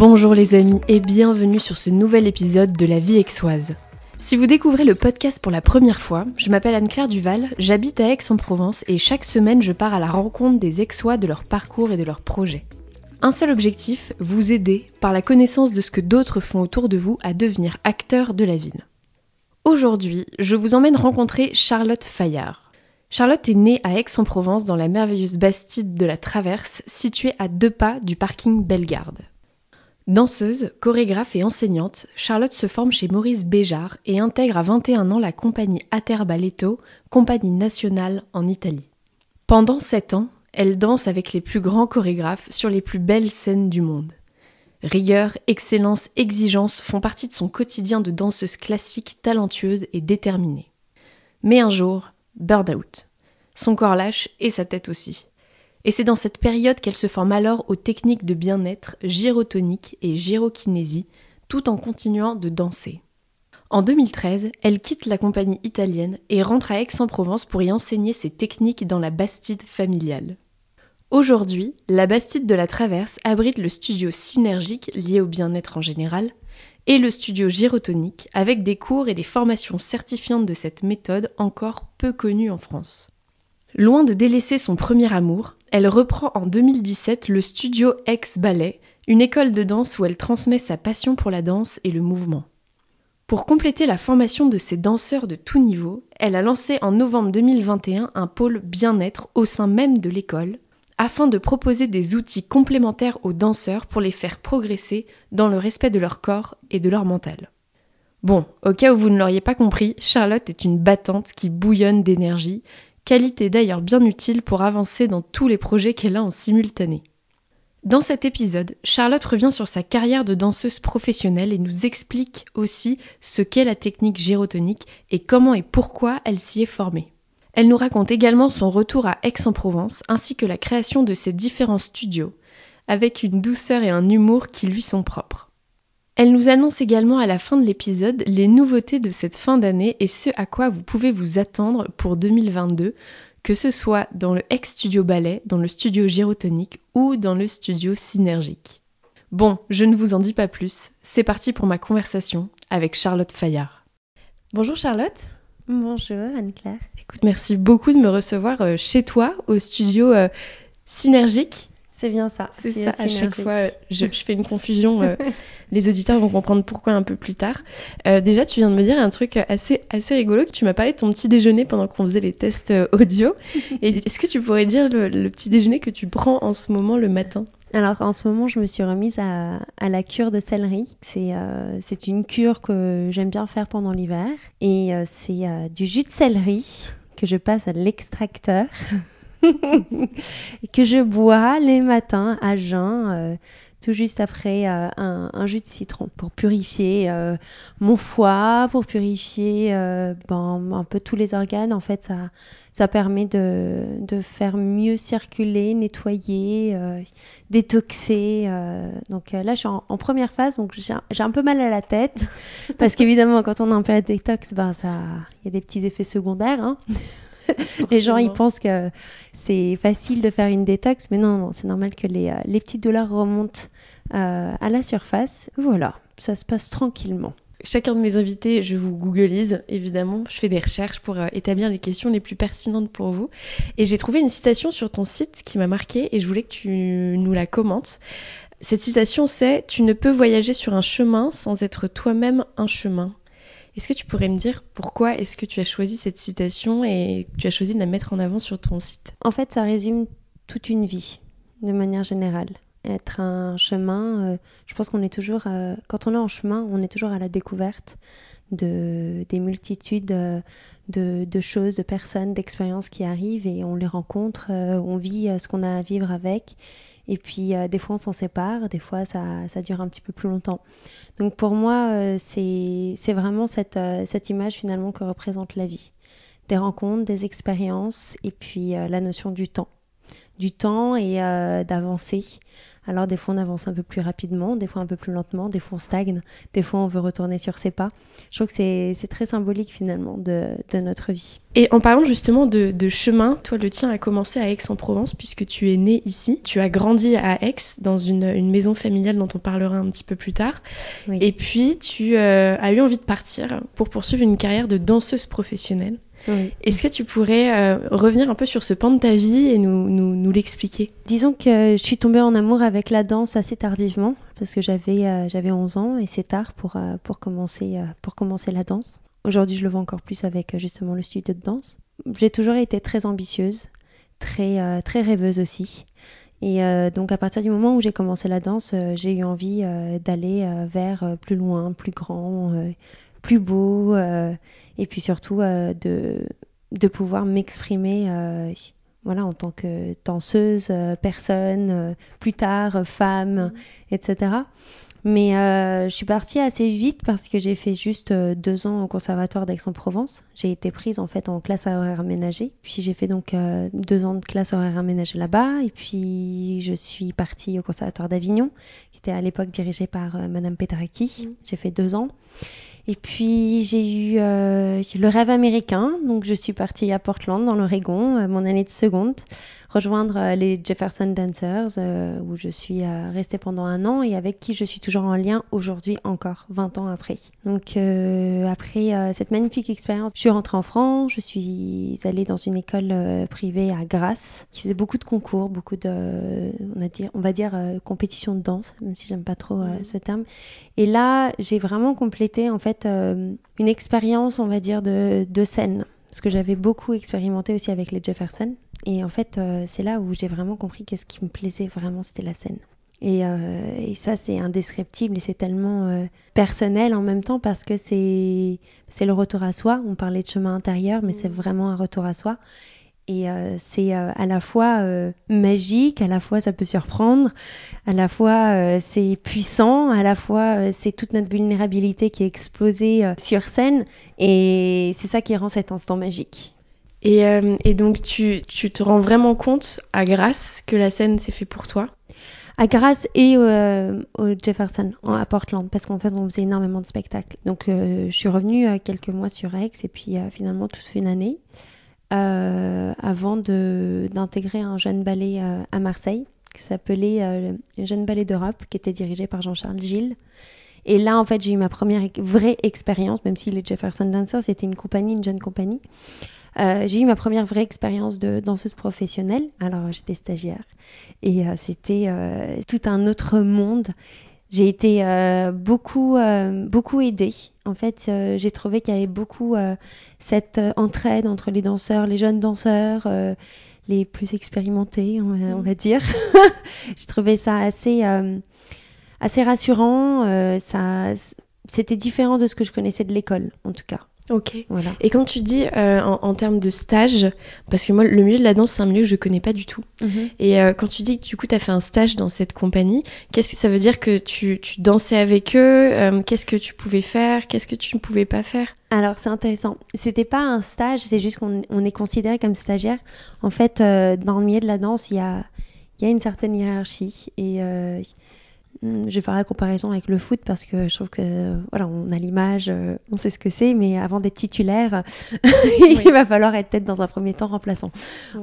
Bonjour les amis et bienvenue sur ce nouvel épisode de La vie aixoise. Si vous découvrez le podcast pour la première fois, je m'appelle Anne-Claire Duval, j'habite à Aix-en-Provence et chaque semaine je pars à la rencontre des aixois de leur parcours et de leurs projets. Un seul objectif, vous aider, par la connaissance de ce que d'autres font autour de vous, à devenir acteur de la ville. Aujourd'hui, je vous emmène rencontrer Charlotte Fayard. Charlotte est née à Aix-en-Provence dans la merveilleuse bastide de la Traverse, située à deux pas du parking Bellegarde. Danseuse, chorégraphe et enseignante, Charlotte se forme chez Maurice Béjart et intègre à 21 ans la compagnie Aterbaletto, compagnie nationale en Italie. Pendant 7 ans, elle danse avec les plus grands chorégraphes sur les plus belles scènes du monde. Rigueur, excellence, exigence font partie de son quotidien de danseuse classique, talentueuse et déterminée. Mais un jour, burn-out. Son corps lâche et sa tête aussi. Et c'est dans cette période qu'elle se forme alors aux techniques de bien-être gyrotonique et gyrokinésie, tout en continuant de danser. En 2013, elle quitte la compagnie italienne et rentre à Aix-en-Provence pour y enseigner ses techniques dans la Bastide familiale. Aujourd'hui, la Bastide de la Traverse abrite le studio synergique lié au bien-être en général, et le studio gyrotonique avec des cours et des formations certifiantes de cette méthode encore peu connue en France. Loin de délaisser son premier amour, elle reprend en 2017 le studio Ex Ballet, une école de danse où elle transmet sa passion pour la danse et le mouvement. Pour compléter la formation de ses danseurs de tout niveau, elle a lancé en novembre 2021 un pôle bien-être au sein même de l'école, afin de proposer des outils complémentaires aux danseurs pour les faire progresser dans le respect de leur corps et de leur mental. Bon, au cas où vous ne l'auriez pas compris, Charlotte est une battante qui bouillonne d'énergie, qualité d'ailleurs bien utile pour avancer dans tous les projets qu'elle a en simultané. Dans cet épisode, Charlotte revient sur sa carrière de danseuse professionnelle et nous explique aussi ce qu'est la technique gyrotonique et comment et pourquoi elle s'y est formée. Elle nous raconte également son retour à Aix-en-Provence ainsi que la création de ses différents studios, avec une douceur et un humour qui lui sont propres. Elle nous annonce également à la fin de l'épisode les nouveautés de cette fin d'année et ce à quoi vous pouvez vous attendre pour 2022, que ce soit dans le ex-studio ballet, dans le studio gyrotonique ou dans le studio synergique. Bon, je ne vous en dis pas plus, c'est parti pour ma conversation avec Charlotte Fayard. Bonjour Charlotte. Bonjour Anne-Claire. Écoute, merci beaucoup de me recevoir euh, chez toi au studio euh, Synergique. C'est bien ça. C'est ça, à chaque fois, euh, je, fais une confusion. les auditeurs vont comprendre pourquoi un peu plus tard. déjà, tu viens de me dire un truc assez, assez rigolo, que tu m'as parlé de ton petit déjeuner pendant qu'on faisait les tests audio. Est-ce que tu pourrais dire le petit déjeuner que tu prends en ce moment le matin? Alors en ce moment, je me suis remise à, la cure de céleri. Euh, c'est une cure que j'aime bien faire pendant l'hiver. Et euh, c'est euh, du jus de céleri que je passe à l'extracteur. que je bois les matins à jeun tout juste après euh, un, jus de citron pour purifier euh, mon foie, pour purifier euh, ben, un peu tous les organes. En fait, ça, ça permet de, de faire mieux circuler, nettoyer, détoxer. donc là, je suis en, première phase, donc j'ai un peu mal à la tête parce qu'évidemment, quand on est en période détox, ben, il y a des petits effets secondaires. Hein. les gens, ils pensent que c'est facile de faire une détox, mais non, non c'est normal que les, euh, les, petites douleurs remontent euh, à la surface. Voilà, ça se passe tranquillement. Chacun de mes invités, je vous googleise, évidemment. Je fais des recherches pour euh, établir les questions les plus pertinentes pour vous. Et j'ai trouvé une citation sur ton site qui m'a marqué et je voulais que tu nous la commentes. Cette citation, c'est Tu ne peux voyager sur un chemin sans être toi-même un chemin. Est-ce que tu pourrais me dire pourquoi est-ce que tu as choisi cette citation et tu as choisi de la mettre en avant sur ton site? En fait, ça résume toute une vie, de manière générale. Être un chemin, euh, je pense qu'on est toujours, euh, quand on est en chemin, on est toujours à la découverte de, des multitudes euh, de, de, choses, de personnes, d'expériences qui arrivent et on les rencontre, on vit ce qu'on a à vivre avec. Et puis des fois on s'en sépare, des fois ça, ça, dure un petit peu plus longtemps. Donc pour moi, euh, c'est vraiment cette, euh, cette image finalement que représente la vie. Des rencontres, des expériences et puis euh, la notion du temps. Du temps et d'avancer Alors des fois on avance un peu plus rapidement, des fois un peu plus lentement, des fois on stagne, des fois on veut retourner sur ses pas. Je trouve que c'est très symbolique finalement de, notre vie. Et en parlant justement de, chemin, toi le tien a commencé à Aix-en-Provence puisque tu es né ici. Tu as grandi à Aix dans une, maison familiale dont on parlera un petit peu plus tard. Et puis tu euh, as eu envie de partir pour poursuivre une carrière de danseuse professionnelle. Est-ce que tu pourrais euh, revenir un peu sur ce pan de ta vie et nous, nous, l'expliquer? Disons que je suis tombée en amour avec la danse assez tardivement, parce que j'avais euh, j'avais 11 ans et c'est tard pour, euh, pour, commencer, pour commencer la danse. Aujourd'hui, je le vois encore plus avec justement le studio de danse. J'ai toujours été très ambitieuse, très, très rêveuse aussi. Et donc à partir du moment où j'ai commencé la danse, j'ai eu envie d'aller vers plus loin, plus grand, plus beau et puis surtout euh, de, de pouvoir m'exprimer euh, voilà, en tant que danseuse, euh, personne, plus tard, femme, mmh. etc. Mais je suis partie assez vite parce que j'ai fait juste deux ans au conservatoire d'Aix-en-Provence. J'ai été prise en fait en classe à horaire aménagé. Puis j'ai fait donc deux ans de classe horaire aménagée là-bas. Et puis je suis partie au conservatoire d'Avignon, qui était à l'époque dirigé par Madame Petaraki. Mmh. J'ai fait deux ans. Et puis j'ai eu euh, le rêve américain, donc je suis partie à Portland dans l'Oregon, euh, mon année de seconde, rejoindre euh, les Jefferson Dancers, euh, où je suis euh, restée pendant un an et avec qui je suis toujours en lien aujourd'hui encore, 20 ans après. Donc après cette magnifique expérience, je suis rentrée en France, je suis allée dans une école privée à Grasse, qui faisait beaucoup de concours, beaucoup de, on, a dire, on va dire, compétition de danse, même si j'aime pas trop ce terme. Et là, j'ai vraiment complété en fait une expérience, on va dire, de, de scène parce que j'avais beaucoup expérimenté aussi avec les Jefferson. Et en fait, euh, c'est là où j'ai vraiment compris que ce qui me plaisait vraiment, c'était la scène. Et, euh, et ça, c'est indescriptible et c'est tellement euh, personnel en même temps parce que c'est le retour à soi. On parlait de chemin intérieur, mais c'est mmh. vraiment un retour à soi. Et c'est à la fois magique, à la fois ça peut surprendre, à la fois c'est puissant, à la fois c'est toute notre vulnérabilité qui est explosée sur scène. Et c'est ça qui rend cet instant magique. Et, euh, et donc, tu, tu, te rends vraiment compte, à Grasse, que la scène s'est fait pour toi? À Grasse et euh, au Jefferson, à Portland, parce qu'en fait, on faisait énormément de spectacles. Donc, euh, je suis revenue quelques mois sur Aix, et puis finalement, toute une année, avant d'intégrer un jeune ballet à Marseille, qui s'appelait le Jeune Ballet d'Europe, qui était dirigé par Jean-Charles Gilles. Et là, en fait, j'ai eu ma première vraie expérience, même si les Jefferson Dancers, c'était une compagnie, une jeune compagnie. Euh, j'ai eu ma première vraie expérience de danseuse professionnelle. Alors, j'étais stagiaire et euh, c'était euh, tout un autre monde. J'ai été beaucoup, beaucoup aidée. En fait, j'ai trouvé qu'il y avait beaucoup cette entraide entre les danseurs, les jeunes danseurs, les plus expérimentés, on va, dire. j'ai trouvé ça assez, assez rassurant. ça, c'était différent de ce que je connaissais de l'école, en tout cas. Ok. Voilà. Et quand tu dis euh, en, termes de stage, parce que moi, le milieu de la danse, c'est un milieu que je connais pas du tout. Mhm. Et euh, quand tu dis que du coup, tu as fait un stage dans cette compagnie, qu'est-ce que ça veut dire que tu, tu dansais avec eux euh, Qu'est-ce que tu pouvais faire Qu'est-ce que tu ne pouvais pas faire? Alors c'est intéressant. C'était pas un stage, c'est juste qu'on on est considéré comme stagiaire. En fait, dans le milieu de la danse, il y a, y a une certaine hiérarchie et je vais faire la comparaison avec le foot parce que je trouve que voilà, on a l'image, euh, on sait ce que c'est, mais avant d'être titulaire, il va falloir être peut-être dans un premier temps remplaçant.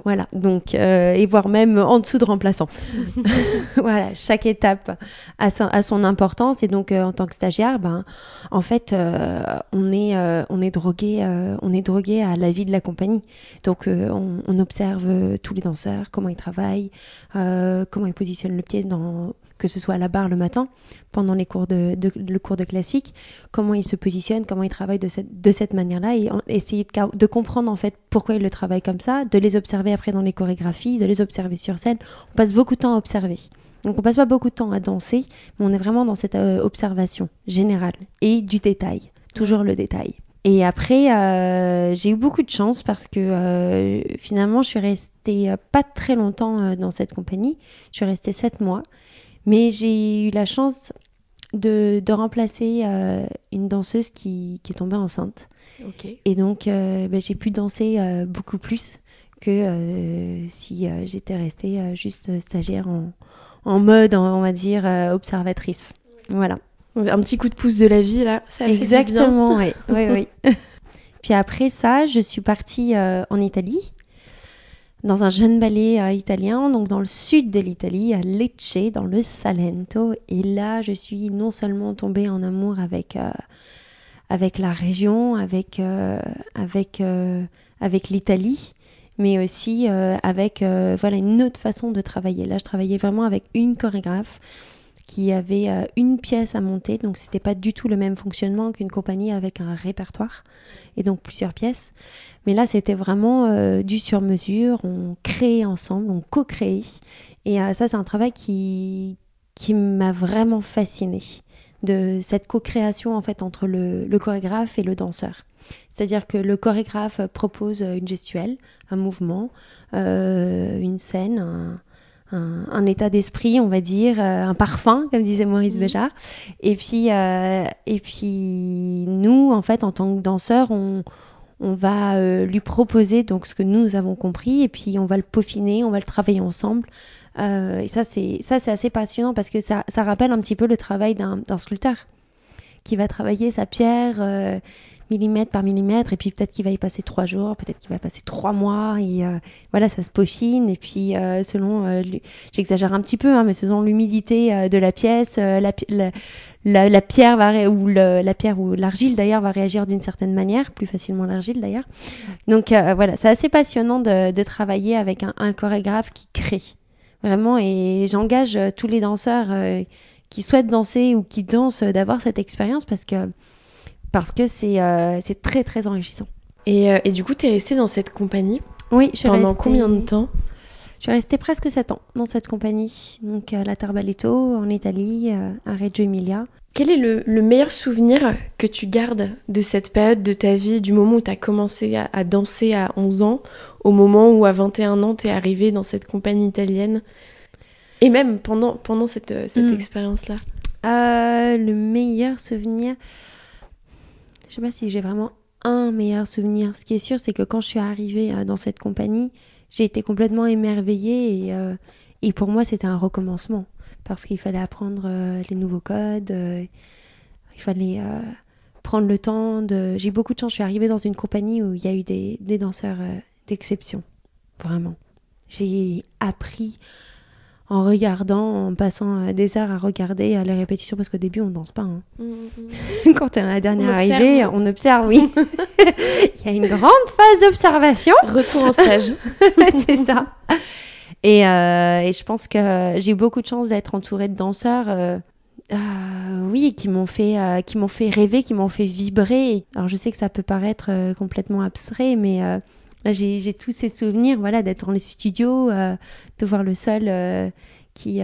Voilà, donc euh, et voire même en dessous de remplaçant. voilà, chaque étape a, a, son importance et donc euh, en tant que stagiaire, ben en fait on est on est drogué on est drogué à la vie de la compagnie. Donc on, on, observe tous les danseurs, comment ils travaillent, comment ils positionnent le pied dans que ce soit à la barre le matin, pendant les cours de, le cours de classique, comment il se positionne, comment il travaille de cette, de cette manière-là, et essayer de, comprendre en fait pourquoi il le travaille comme ça, de les observer après dans les chorégraphies, de les observer sur scène. On passe beaucoup de temps à observer. Donc on passe pas beaucoup de temps à danser, mais on est vraiment dans cette euh, observation générale et du détail, toujours le détail. Et après, euh, j'ai eu beaucoup de chance parce que euh, finalement, je suis restée pas très longtemps dans cette compagnie. Je suis restée sept mois. Mais j'ai eu la chance de, de remplacer euh, une danseuse qui, qui, est tombée enceinte. Et donc, euh, ben, j'ai pu danser euh, beaucoup plus que si j'étais restée juste stagiaire en, en mode, on va dire, observatrice. Voilà. Un petit coup de pouce de la vie, là, ça Exactement, fait du bien. oui, oui, oui. Puis après ça, je suis partie en Italie dans un jeune ballet euh, italien, donc dans le sud de l'Italie, à Lecce, dans le Salento. Et là, je suis non seulement tombée en amour avec, euh, avec la région, avec, euh, avec, avec l'Italie, mais aussi avec voilà, une autre façon de travailler. Là, je travaillais vraiment avec une chorégraphe qui avait une pièce à monter, donc c'était pas du tout le même fonctionnement qu'une compagnie avec un répertoire et donc plusieurs pièces. Mais là, c'était vraiment euh, du sur-mesure. On crée ensemble, on co-crée. Et euh, ça, c'est un travail qui, qui m'a vraiment fascinée. De cette co-création en fait entre le, chorégraphe et le danseur. C'est-à-dire que le chorégraphe propose une gestuelle, un mouvement, euh, une scène, un, état d'esprit, on va dire, un parfum, comme disait Maurice mmh. Béjart. Et puis, et puis nous, en fait, en tant que danseurs, on, on va euh, lui proposer donc ce que nous avons compris et puis on va le peaufiner, on va le travailler ensemble. Euh, et ça c'est ça c'est assez passionnant parce que ça, ça, rappelle un petit peu le travail d'un sculpteur qui va travailler sa pierre euh, millimètre par millimètre et puis peut-être qu'il va y passer trois jours, peut-être qu'il va passer trois mois et voilà ça se peaufine et puis selon j'exagère un petit peu hein, mais selon l'humidité de la pièce, la, la, pierre ou la pierre ou l'argile d'ailleurs va réagir d'une certaine manière, plus facilement l'argile d'ailleurs. Donc euh, voilà, c'est assez passionnant de, travailler avec un, chorégraphe qui crée vraiment et j'engage euh, tous les danseurs euh, qui souhaitent danser ou qui dansent d'avoir cette expérience parce que parce que c'est c'est très très enrichissant. Et, et du coup, tu es restée dans cette compagnie Oui, je Pendant combien de temps? Je suis restée presque 7 ans dans cette compagnie, donc à la Tarbaletto, en Italie, à Reggio Emilia. Quel est le, meilleur souvenir que tu gardes de cette période de ta vie, du moment où tu as commencé à, danser à 11 ans, au moment où à 21 ans tu es arrivée dans cette compagnie italienne? Et même pendant, pendant cette, euh, cette hmm. expérience-là? Euh, Le meilleur souvenir, sais pas si j'ai vraiment un meilleur souvenir. Ce qui est sûr, c'est que quand je suis arrivée euh, dans cette compagnie, j'ai été complètement émerveillée et, et pour moi, c'était un recommencement parce qu'il fallait apprendre euh, les nouveaux codes, euh, il fallait euh, prendre le temps de... J'ai beaucoup de chance, je suis arrivée dans une compagnie où il y a eu des danseurs d'exception, vraiment. J'ai appris en regardant, en passant des heures à regarder les répétitions, parce qu'au début, on ne danse pas. Hein. Mmh, mmh. Quand on est la dernière arrivée, on observe, oui. il y a une grande phase d'observation. Retour en stage. C'est ça. Euh, et, je pense que j'ai eu beaucoup de chance d'être entourée de danseurs. Euh, euh, oui, qui m'ont fait, qui m'ont fait rêver, qui m'ont fait vibrer. Alors je sais que ça peut paraître complètement abstrait, mais là j'ai tous ces souvenirs, voilà, d'être dans les studios, de voir le sol qui,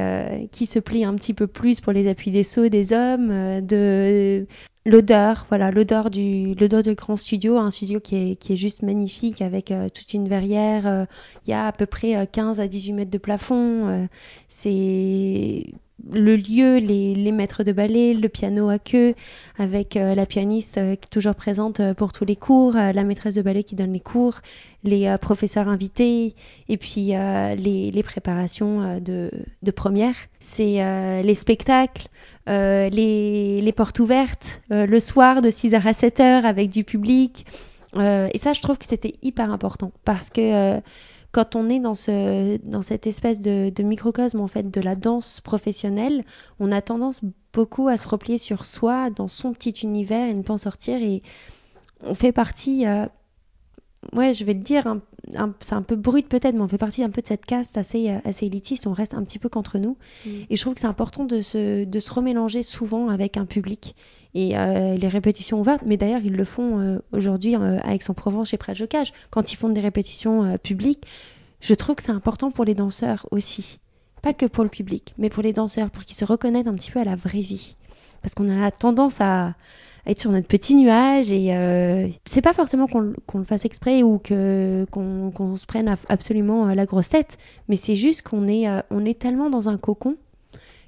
qui se plie un petit peu plus pour les appuis des sauts des hommes, de l'odeur, voilà, l'odeur du, l'odeur de grand studio, un studio qui est, qui est juste magnifique avec euh, toute une verrière. Euh, il y a à peu près 15 euh, à 18 mètres de plafond. c'est le lieu, les, les, maîtres de ballet, le piano à queue, avec la pianiste toujours présente pour tous les cours, la maîtresse de ballet qui donne les cours, les professeurs invités, et puis les, les, préparations de, de première. C'est les spectacles, euh, les, les, portes ouvertes euh, le soir de 6h à 7h avec du public. Euh, et ça, je trouve que c'était hyper important parce que quand on est dans, ce, dans cette espèce de, de, microcosme en fait de la danse professionnelle, on a tendance beaucoup à se replier sur soi, dans son petit univers et ne pas en sortir. Et on fait partie ouais, je vais le dire, c'est un peu brut peut-être, mais on fait partie un peu de cette caste assez, euh, assez élitiste, on reste un petit peu qu'entre nous. Mm. Et je trouve que c'est important de se, de se remélanger souvent avec un public. Et euh, les répétitions ouvertes, mais d'ailleurs ils le font euh, aujourd'hui à Aix-en-Provence chez Prêt Jocage, quand ils font des répétitions publiques, je trouve que c'est important pour les danseurs aussi. Pas que pour le public, mais pour les danseurs, pour qu'ils se reconnaissent un petit peu à la vraie vie. Parce qu'on a la tendance à, être sur notre petit nuage et euh, c'est pas forcément qu'on le fasse exprès ou que qu'on se prenne absolument euh, la grosse tête, mais c'est juste qu'on est euh, on est tellement dans un cocon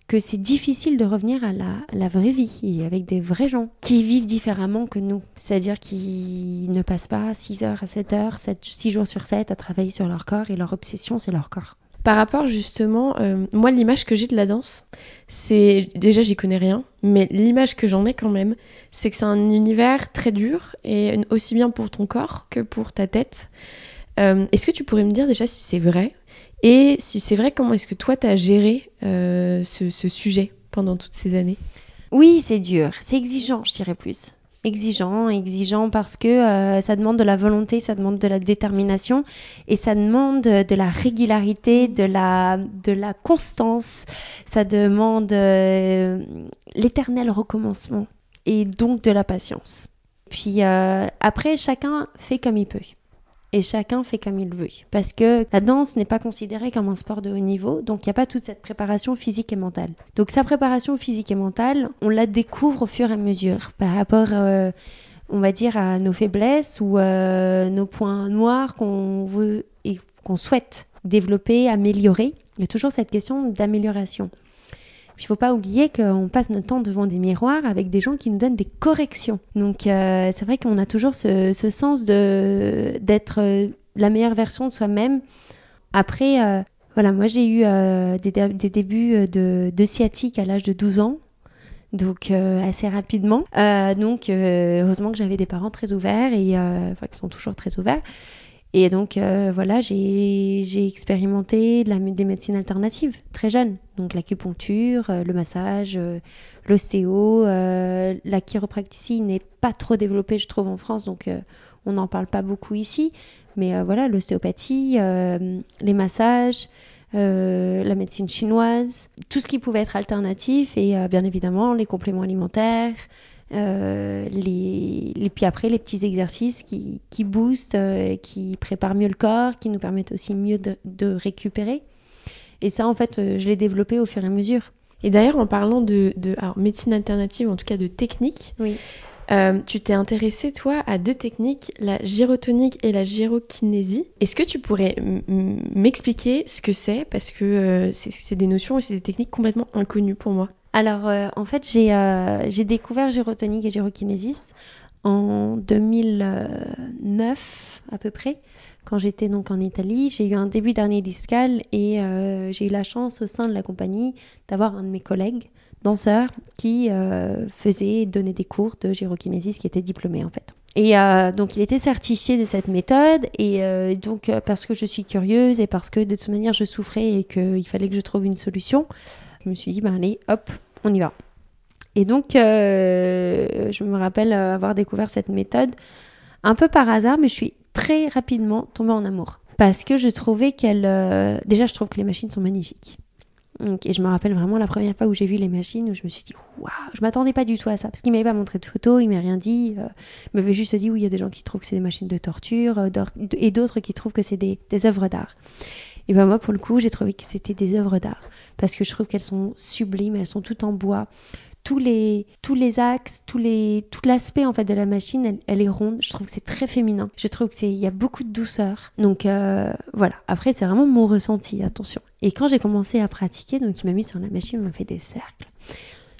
que c'est difficile de revenir à la, la, vraie vie et avec des vrais gens qui vivent différemment que nous. C'est-à-dire qu'ils ne passent pas 6 heures à 7 heures, 7, 6 jours sur 7 à travailler sur leur corps et leur obsession c'est leur corps. Par rapport justement, euh, moi l'image que j'ai de la danse, c'est déjà j'y connais rien, mais l'image que j'en ai quand même, c'est que c'est un univers très dur et aussi bien pour ton corps que pour ta tête. Euh, est-ce que tu pourrais me dire déjà si c'est vrai et si c'est vrai, comment est-ce que toi tu as géré euh, ce, sujet pendant toutes ces années? Oui, c'est dur, c'est exigeant, je dirais plus. Exigeant, exigeant parce que euh, ça demande de la volonté, ça demande de la détermination et ça demande de la régularité, de la, de la constance, ça demande euh, l'éternel recommencement et donc de la patience. Puis après, chacun fait comme il peut et chacun fait comme il veut. Parce que la danse n'est pas considérée comme un sport de haut niveau, donc il n'y a pas toute cette préparation physique et mentale. Donc sa préparation physique et mentale, on la découvre au fur et à mesure par rapport, euh, on va dire, à nos faiblesses ou euh, nos points noirs qu'on veut et qu'on souhaite développer, améliorer. Il y a toujours cette question d'amélioration. Il ne faut pas oublier qu'on passe notre temps devant des miroirs avec des gens qui nous donnent des corrections. Donc euh, c'est vrai qu'on a toujours ce, sens d'être euh, la meilleure version de soi-même. Après, euh, voilà, moi j'ai eu des, débuts de, de sciatique à l'âge de 12 ans donc assez rapidement. donc heureusement que j'avais des parents très ouverts et enfin qui sont toujours très ouverts. Et donc, euh, voilà, j'ai expérimenté des médecines alternatives très jeune. Donc, l'acupuncture, euh, le massage, euh, l'ostéo, la chiropractie n'est pas trop développée, je trouve, en France. Donc, on n'en parle pas beaucoup ici. Mais voilà, l'ostéopathie, les massages, la médecine chinoise, tout ce qui pouvait être alternatif et bien évidemment les compléments alimentaires, euh, les, puis après, les petits exercices qui, qui boostent, euh, qui préparent mieux le corps, qui nous permettent aussi mieux de, récupérer. Et ça, en fait, euh, je l'ai développé au fur et à mesure. Et d'ailleurs, en parlant de, de médecine alternative, en tout cas de technique, oui. tu t'es intéressé, toi, à deux techniques, la gyrotonique et la gyrokinésie. Est-ce que tu pourrais m'expliquer ce que c'est? Parce que c'est des notions et c'est des techniques complètement inconnues pour moi. Alors, euh, en fait, euh, j'ai découvert gyrotonique et gyrokinésis en 2009 à peu près, quand j'étais donc en Italie. J'ai eu un début d'année discale et euh, j'ai eu la chance au sein de la compagnie d'avoir un de mes collègues danseurs qui faisait donner des cours de gyrokinésis qui était diplômé en fait. Et donc il était certifié de cette méthode et donc parce que je suis curieuse et parce que de toute manière je souffrais et qu'il fallait que je trouve une solution, je me suis dit, ben allez, hop, on y va. Et donc, euh, je me rappelle avoir découvert cette méthode un peu par hasard, mais je suis très rapidement tombée en amour. Parce que je trouvais qu'elle... Euh, déjà, je trouve que les machines sont magnifiques. et je me rappelle vraiment la première fois où j'ai vu les machines, où je me suis dit, waouh, je m'attendais pas du tout à ça. Parce qu'il m'avait pas montré de photos, il m'a rien dit. Euh, il m'avait juste dit, oui, il y a des gens qui trouvent que c'est des machines de torture, et d'autres qui trouvent que c'est des, des œuvres d'art. Et ben moi, pour le coup, j'ai trouvé que c'était des œuvres d'art parce que je trouve qu'elles sont sublimes, elles sont toutes en bois. Tous les, tous les axes, tous les, tout l'aspect en fait de la machine, elle, est ronde. Je trouve que c'est très féminin. Je trouve que c'est, il y a beaucoup de douceur. Donc euh, voilà. Après, c'est vraiment mon ressenti. Attention. Et quand j'ai commencé à pratiquer, donc il m'a mis sur la machine, il m'a fait des cercles.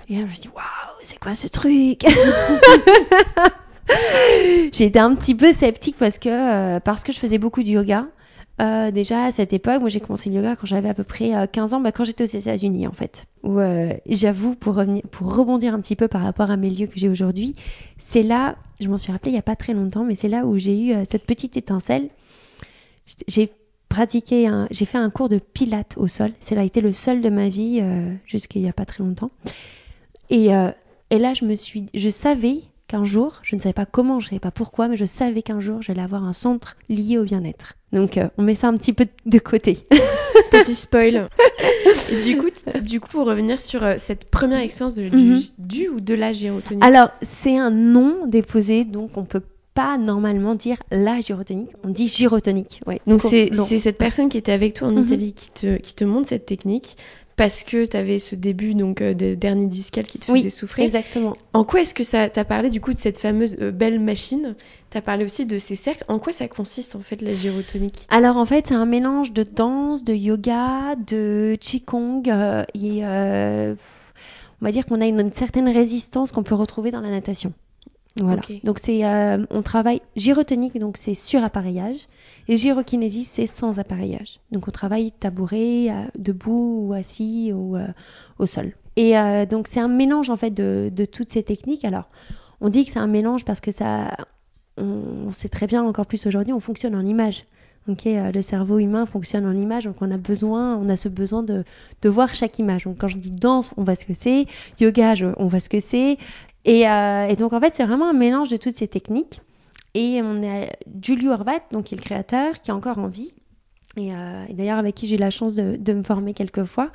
Et là, je me suis dit, waouh, c'est quoi ce truc? J'ai été un petit peu sceptique parce que, euh, parce que je faisais beaucoup de yoga. Euh, déjà à cette époque, moi j'ai commencé le yoga quand j'avais à peu près 15 euh, ans, bah, quand j'étais aux États-Unis en fait. Euh, j'avoue, pour rebondir un petit peu par rapport à mes lieux que j'ai aujourd'hui, c'est là, je m'en suis rappelé il n'y a pas très longtemps, mais c'est là où j'ai eu cette petite étincelle. J'ai pratiqué, j'ai fait un cours de pilates au sol. C'est là été le seul de ma vie jusqu'il n'y a pas très longtemps. Et, et là, je me suis, je savais qu'un jour, je ne savais pas comment, je ne savais pas pourquoi, mais je savais qu'un jour j'allais avoir un centre lié au bien-être. Donc euh, on met ça un petit peu de côté. Petit spoil. du coup, du coup, pour revenir sur euh, cette première expérience de, mhm. du, ou de la gyrotonique? Alors c'est un nom déposé, donc on peut pas normalement dire la gyrotonique, on dit gyrotonique. Ouais. Donc c'est cette personne qui était avec toi en mhm. Italie qui te, qui te montre cette technique parce que tu avais ce début donc euh, de dernier discal qui te faisait souffrir. Exactement. En quoi est-ce que ça t'a parlé du coup de cette fameuse euh, belle machine? Tu as parlé aussi de ces cercles. En quoi ça consiste en fait la gyrotonique? Alors en fait, c'est un mélange de danse, de yoga, de qigong euh, et on va dire qu'on a une, certaine résistance qu'on peut retrouver dans la natation. Voilà. Donc c'est, euh, on travaille gyrotonique, donc c'est sur appareillage, et gyrokinésie c'est sans appareillage. Donc on travaille tabouret, debout ou assis ou euh, au sol. Et euh, donc c'est un mélange en fait de, de toutes ces techniques. Alors on dit que c'est un mélange parce que ça, on, on sait très bien encore plus aujourd'hui, on fonctionne en image. Ok, euh, le cerveau humain fonctionne en image, donc on a besoin, on a ce besoin de, de voir chaque image. Donc quand je dis danse, on voit ce que c'est, yoga, je- on voit ce que c'est, et, euh, et donc en fait c'est vraiment un mélange de toutes ces techniques. Et on a Julio Horvat, donc qui est le créateur, qui est encore en vie, et, euh, d'ailleurs avec qui j'ai eu la chance de, me former quelques fois,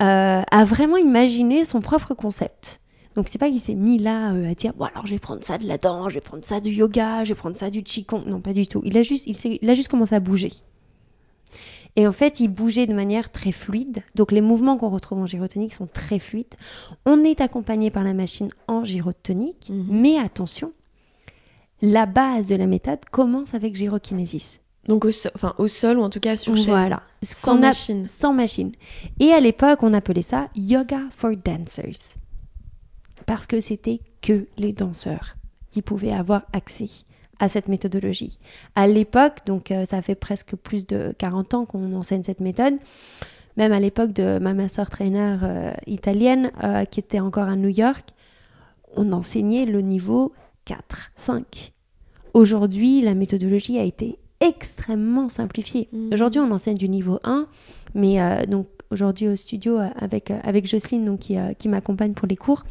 euh, a vraiment imaginé son propre concept. Donc c'est pas qu'il s'est mis là à dire bon alors je vais prendre ça de la danse, je vais prendre ça du yoga, je vais prendre ça du qigong. Non pas du tout. Il a juste il a juste commencé à bouger. Et en fait, il bougeait de manière très fluide. Donc les mouvements qu'on retrouve en gyrotonique sont très fluides. On est accompagné par la machine en gyrotonique, Mhm. mais attention, la base de la méthode commence avec gyrokinésis. Donc au, enfin, au sol ou en tout cas sur chaise. Voilà. Sans machine. sans machine. Et à l'époque, on appelait ça yoga for dancers. Parce que c'était que les danseurs qui pouvaient avoir accès à cette méthodologie. À l'époque, donc euh, ça fait presque plus de 40 ans qu'on enseigne cette méthode, même à l'époque de ma master trainer euh, italienne euh, qui était encore à New York, on enseignait le niveau 4, 5. Aujourd'hui, la méthodologie a été extrêmement simplifiée. Mhm. Aujourd'hui, on enseigne du niveau 1, mais donc aujourd'hui au studio avec, avec Jocelyne donc, qui, qui m'accompagne pour les cours,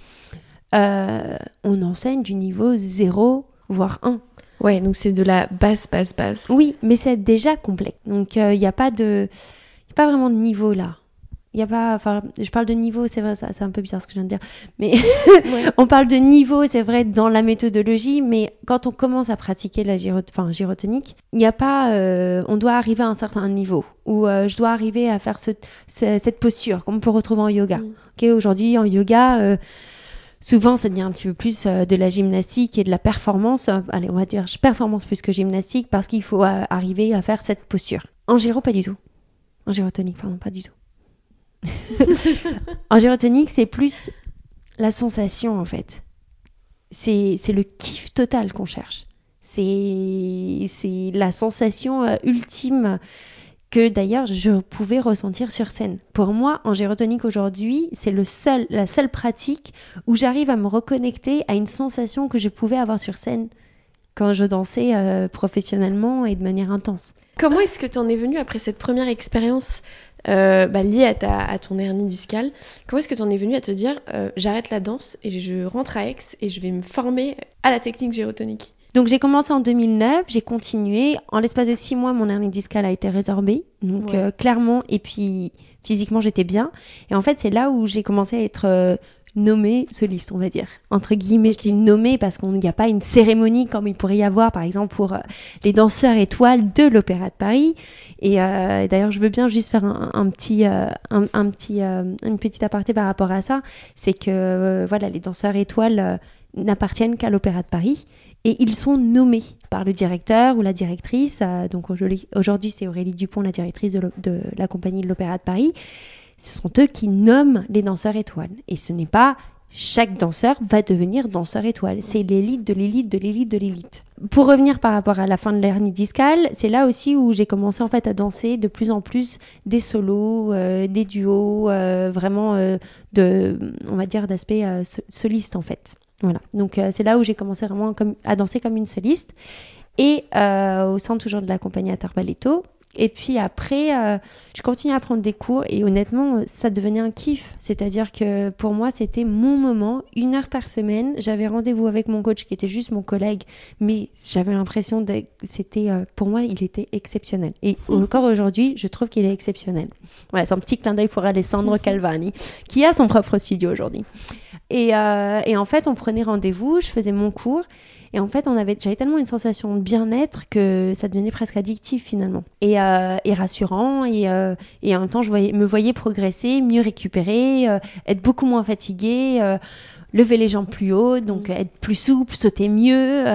on enseigne du niveau 0, voire 1. Ouais, donc c'est de la basse, basse, basse. Oui, mais c'est déjà complexe. Donc il n'y a pas de, y a pas vraiment de niveau là. Il y a pas, enfin, je parle de niveau, c'est vrai, c'est un peu bizarre ce que je viens de dire, mais Ouais. on parle de niveau, c'est vrai, dans la méthodologie, mais quand on commence à pratiquer la gyro, enfin, gyrotonique, il n'y a pas, euh, on doit arriver à un certain niveau, où euh, je dois arriver à faire ce- ce- cette posture, qu'on peut retrouver en yoga. Mm. Ok, aujourd'hui, en yoga, euh, souvent, ça devient un petit peu plus euh, de la gymnastique et de la performance. Euh, Allez, on va dire performance plus que gymnastique, parce qu'il faut euh, arriver à faire cette posture. En gyro, pas du tout. En gyrotonique, pardon, pas du tout. en gyrotonique, c'est plus la sensation, en fait. C'est le kiff total qu'on cherche. C'est la sensation ultime que d'ailleurs je pouvais ressentir sur scène. Pour moi, en gyrotonique aujourd'hui, c'est le seul, la seule pratique où j'arrive à me reconnecter à une sensation que je pouvais avoir sur scène quand je dansais euh, professionnellement et de manière intense. Comment est-ce que tu en es venu après cette première expérience euh, bah, liée à, ton hernie discale? Comment est-ce que tu en es venu à te dire euh, j'arrête la danse et je rentre à Aix et je vais me former à la technique gyrotonique Donc j'ai commencé en 2009, j'ai continué. En l'espace de six mois, mon hernie discale a été résorbée. Donc Ouais. euh, clairement, et puis physiquement, j'étais bien. Et en fait, c'est là où j'ai commencé à être euh, nommée soliste, on va dire. Entre guillemets, je dis nommée parce qu'il n'y a pas une cérémonie comme il pourrait y avoir, par exemple, pour euh, les danseurs étoiles de l'Opéra de Paris. Et euh, d'ailleurs, je veux bien juste faire un, un petit, un, un petit, une petite aparté par rapport à ça. C'est que voilà, les danseurs étoiles n'appartiennent qu'à l'Opéra de Paris et ils sont nommés par le directeur ou la directrice. euh, donc aujourd'hui, c'est Aurélie Dupont, la directrice de, la compagnie de l'Opéra de Paris. Ce sont eux qui nomment les danseurs étoiles. Et ce n'est pas chaque danseur va devenir danseur étoile. C'est l'élite de l'élite de l'élite de l'élite. Pour revenir par rapport à la fin de l'hernie discale, c'est là aussi où j'ai commencé en fait à danser de plus en plus des solos, euh, des duos, euh, vraiment euh, de, on va dire, d'aspect so- soliste en fait. Voilà. Donc euh, c'est là où j'ai commencé vraiment comme, à danser comme une soliste et euh, au sein toujours de la compagnie Atarbaletto. Et puis après, euh, je continuais à prendre des cours et honnêtement, ça devenait un kiff. C'est-à-dire que pour moi, c'était mon moment, une heure par semaine. J'avais rendez-vous avec mon coach qui était juste mon collègue, mais j'avais l'impression que c'était, euh, pour moi, il était exceptionnel. Et encore aujourd'hui, je trouve qu'il est exceptionnel. Voilà, c'est un petit clin d'œil pour Alessandro Calvani, qui a son propre studio aujourd'hui. Et, euh, et en fait, on prenait rendez-vous, je faisais mon cours. Et en fait, on avait, j'avais tellement une sensation de bien-être que ça devenait presque addictif finalement. Et, euh, et rassurant. Et, euh, et en même temps, je voyais, me voyais progresser, mieux récupérer, euh, être beaucoup moins fatiguée. lever les jambes plus haut, donc être plus souple, sauter mieux,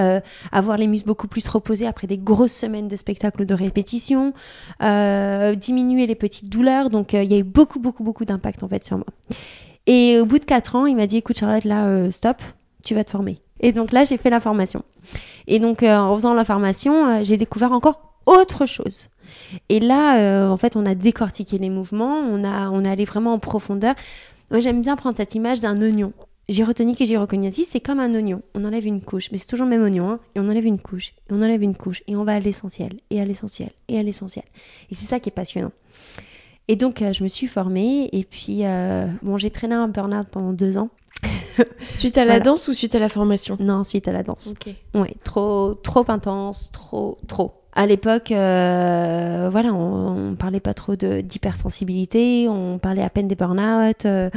avoir les muscles beaucoup plus reposés après des grosses semaines de spectacle ou de répétition, diminuer les petites douleurs. Donc il y a eu beaucoup, beaucoup, beaucoup d'impact en fait sur moi. Et au bout de quatre ans, il m'a dit, écoute Charlotte, là, euh, stop, tu vas te former. Et donc là, j'ai fait la formation. Et donc, euh, en faisant la formation, euh, j'ai découvert encore autre chose. Et là, en fait, on a décortiqué les mouvements, on a, on est allé vraiment en profondeur. Moi, j'aime bien prendre cette image d'un oignon. Gyrotonique et gyrocognitive, c'est comme un oignon. On enlève une couche, mais c'est toujours le même oignon. Hein, et on enlève une couche, et on enlève une couche, et on va à l'essentiel, et à l'essentiel, et à l'essentiel. Et c'est ça qui est passionnant. Et donc, euh, je me suis formée, et puis, euh, bon, j'ai traîné un burn-out pendant deux ans. Suite à la Voilà. danse ou suite à la formation? Non, suite à la danse. Ok. Ouais, trop, trop intense, trop, trop. À l'époque, euh, voilà, on, on parlait pas trop d'hypersensibilité, on parlait à peine des burn-out, euh,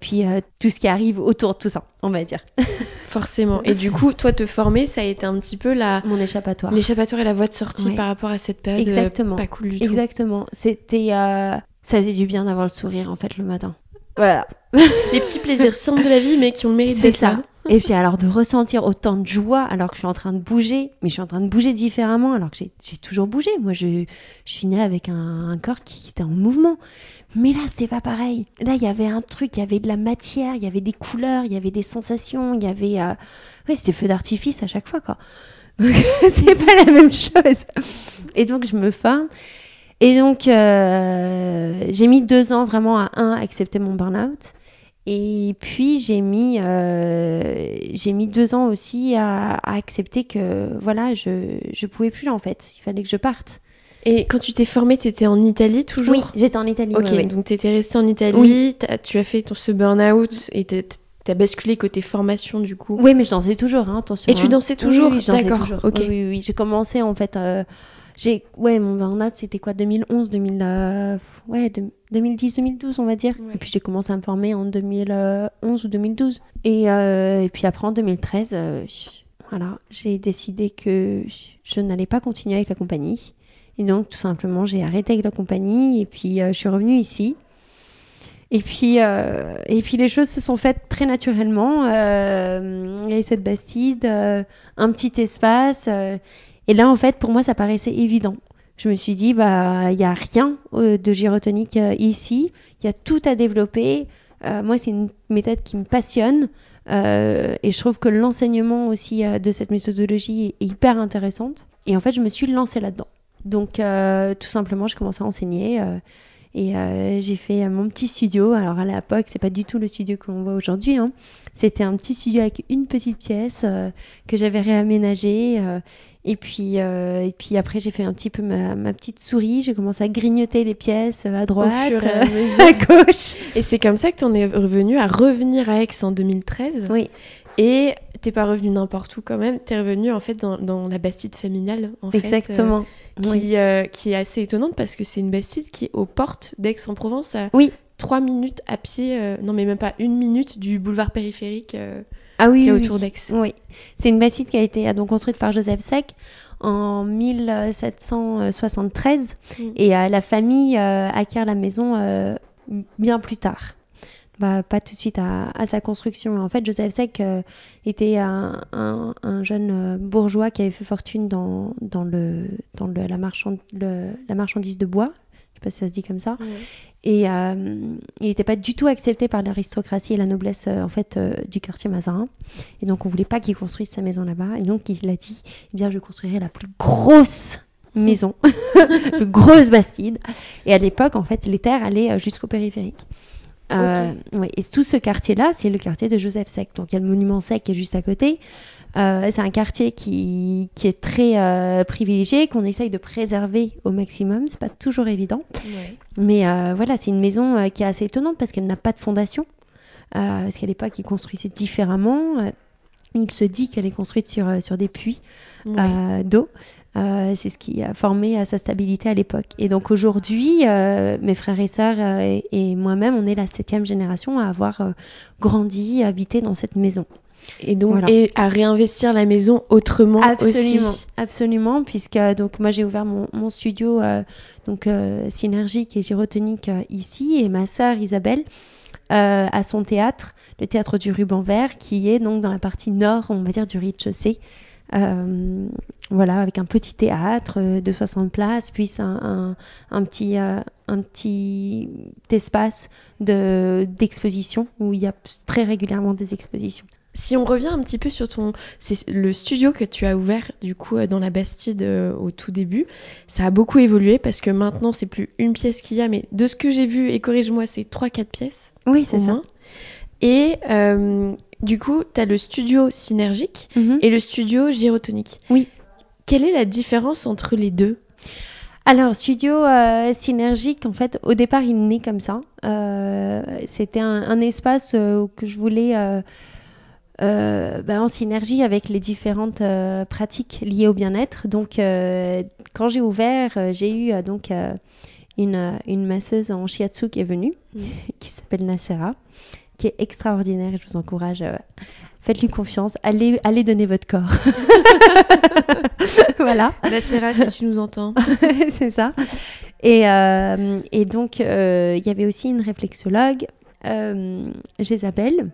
puis euh, tout ce qui arrive autour de tout ça, on va dire. Forcément. Et du coup, toi, te former, ça a été un petit peu la Mon échappatoire. l'échappatoire et la voie de sortie Ouais. par rapport à cette période Exactement. pas cool du tout. Exactement. C'était, ça faisait du bien d'avoir le sourire en fait le matin. Voilà. Les petits plaisirs simples de la vie, mais qui ont le mérite C'est là. ça. Et puis alors de ressentir autant de joie alors que je suis en train de bouger, mais je suis en train de bouger différemment alors que j'ai- toujours bougé. Moi, je, je suis née avec un, un corps qui était en mouvement. Mais là, c'est pas pareil. Là, il y avait un truc, il y avait de la matière, il y avait des couleurs, il y avait des sensations, il y avait... euh, Ouais, c'était feu d'artifice à chaque fois, quoi. Donc, c'est pas la même chose. Et donc, je me forme. Et donc, euh, j'ai mis deux ans vraiment à, un, accepter mon burn-out. Et puis j'ai mis euh, j'ai mis deux ans aussi à, à accepter que voilà je je pouvais plus en fait il fallait que je parte Et quand tu t'es formée, t'étais en Italie toujours? Oui j'étais en Italie Ok, ouais, ouais. donc t'étais restée en Italie, Oui. tu as fait ton, ce burn-out et t'as- basculé côté formation du coup? Oui, mais je dansais toujours hein, attention Et tu hein. dansais Oui, toujours oui, dansais D'accord, ok. oui oui, oui. j'ai commencé en fait euh, j'ai ouais mon burn-out c'était quoi 2011 2000 euh, ouais de- 2010 2012 on va dire Ouais. et puis j'ai commencé à me former en 2011 ou 2012 et, euh, et puis après en 2013 euh, je- voilà j'ai décidé que je n'allais pas continuer avec la compagnie et donc tout simplement j'ai arrêté avec la compagnie et puis euh, je suis revenue ici et puis, euh, et puis les choses se sont faites très naturellement. Euh, il y a eu cette Bastide, euh, un petit espace. Et là, en fait, pour moi, ça paraissait évident. Je me suis dit, bah, il n'y a rien euh, de gyrotonique euh, ici. Il y a tout à développer. Euh, moi, c'est une méthode qui me passionne. Et je trouve que l'enseignement aussi de cette méthodologie est hyper intéressante. Et en fait, je me suis lancée là-dedans. Donc, tout simplement, j'ai commencé à enseigner. et j'ai fait mon petit studio. Alors à l'époque, c'est pas du tout le studio que l'on voit aujourd'hui. hein. C'était un petit studio avec une petite pièce que j'avais réaménagée. Et puis, euh, et puis après, j'ai fait un petit peu ma, ma petite souris. J'ai commencé à grignoter les pièces à droite, à euh, à gauche. Et c'est comme ça que t'en es revenu à revenir à Aix en 2013. Oui, Et t'es pas revenu n'importe où quand même. T'es revenu en fait dans, dans la Bastide familiale. En fait, exactement. euh, Oui. qui, euh, qui est assez étonnante parce que c'est une Bastide qui est aux portes d'Aix-en-Provence à Oui. 3 minutes à pied, euh, non mais même pas une minute du boulevard périphérique euh, Ah oui, qui est oui, autour d'Aix. Oui, c'est une bastide qui a été euh, donc construite par Joseph Sec en 1773 Mm. et euh, la famille euh, acquiert la maison euh, bien plus tard. Bah, pas tout de suite à, à sa construction. En fait, Joseph Sec était un, un- un jeune bourgeois qui avait fait fortune dans, dans, le, dans le- la, marchand- le- la marchandise de bois. Pas si ça se dit comme ça. Et euh, il n'était pas du tout accepté par l'aristocratie et la noblesse euh, en fait euh, du quartier Mazarin. Et donc on voulait pas qu'il construise sa maison là-bas. Et donc il a dit, eh bien je construirai la plus grosse maison, la plus grosse bastide. Et à l'époque en fait les terres allaient jusqu'au périphérique. Ouais, et tout ce quartier-là, c'est le quartier de Joseph Sec. Donc il y a le monument Sec qui est juste à côté. Euh, c'est un quartier qui, qui est très euh, privilégié, qu'on essaye de préserver au maximum. C'est pas toujours évident. Ouais. Mais euh, voilà, c'est une maison qui est assez étonnante parce qu'elle n'a pas de fondation. Parce qu'à l'époque, ils construisaient différemment. Il se dit qu'elle est construite sur, sur des puits Ouais. d'eau. Euh, c'est ce qui a formé à sa stabilité à l'époque. Et donc aujourd'hui, euh, mes frères et sœurs euh, et, et moi-même, on est la septième génération à avoir grandi, habité dans cette maison. Et donc, Voilà. et à réinvestir la maison autrement Absolument, aussi. absolument, puisque donc moi j'ai ouvert mon, mon studio euh, donc euh, synergique et gyrotonique euh, ici et ma sœur Isabelle euh, à son théâtre, le théâtre du ruban vert, qui est donc dans la partie nord, on va dire du rez-de-chaussée. Euh, voilà, avec un petit théâtre euh, de 60 places, puis un, un, un petit, euh, un petit espace de- d'exposition où il y a très régulièrement des expositions. Si on revient un petit peu sur ton, c'est le studio que tu as ouvert du coup dans la Bastide au tout début, ça a beaucoup évolué parce que maintenant c'est plus une pièce qu'il y a, mais de ce que j'ai vu et corrige-moi, c'est trois quatre pièces. Oui, c'est ça. Et du coup, tu as le studio synergique mhm. et le studio gyrotonique. Oui. Quelle est la différence entre les deux? Alors, studio euh, synergique, en fait, au départ, il naît comme ça. Euh, c'était un, espace euh, que je voulais bah, en synergie avec les différentes pratiques liées au bien-être. Donc, quand j'ai ouvert, j'ai eu donc une, une, masseuse en shiatsu qui est venue, mmh. qui s'appelle Nacera, qui est extraordinaire et je vous encourage faites-lui confiance, allez, allez donner votre corps. voilà. La Serra, si tu nous entends. c'est ça. Et, euh, et donc, euh, il y avait aussi une réflexologue, euh, Isabelle,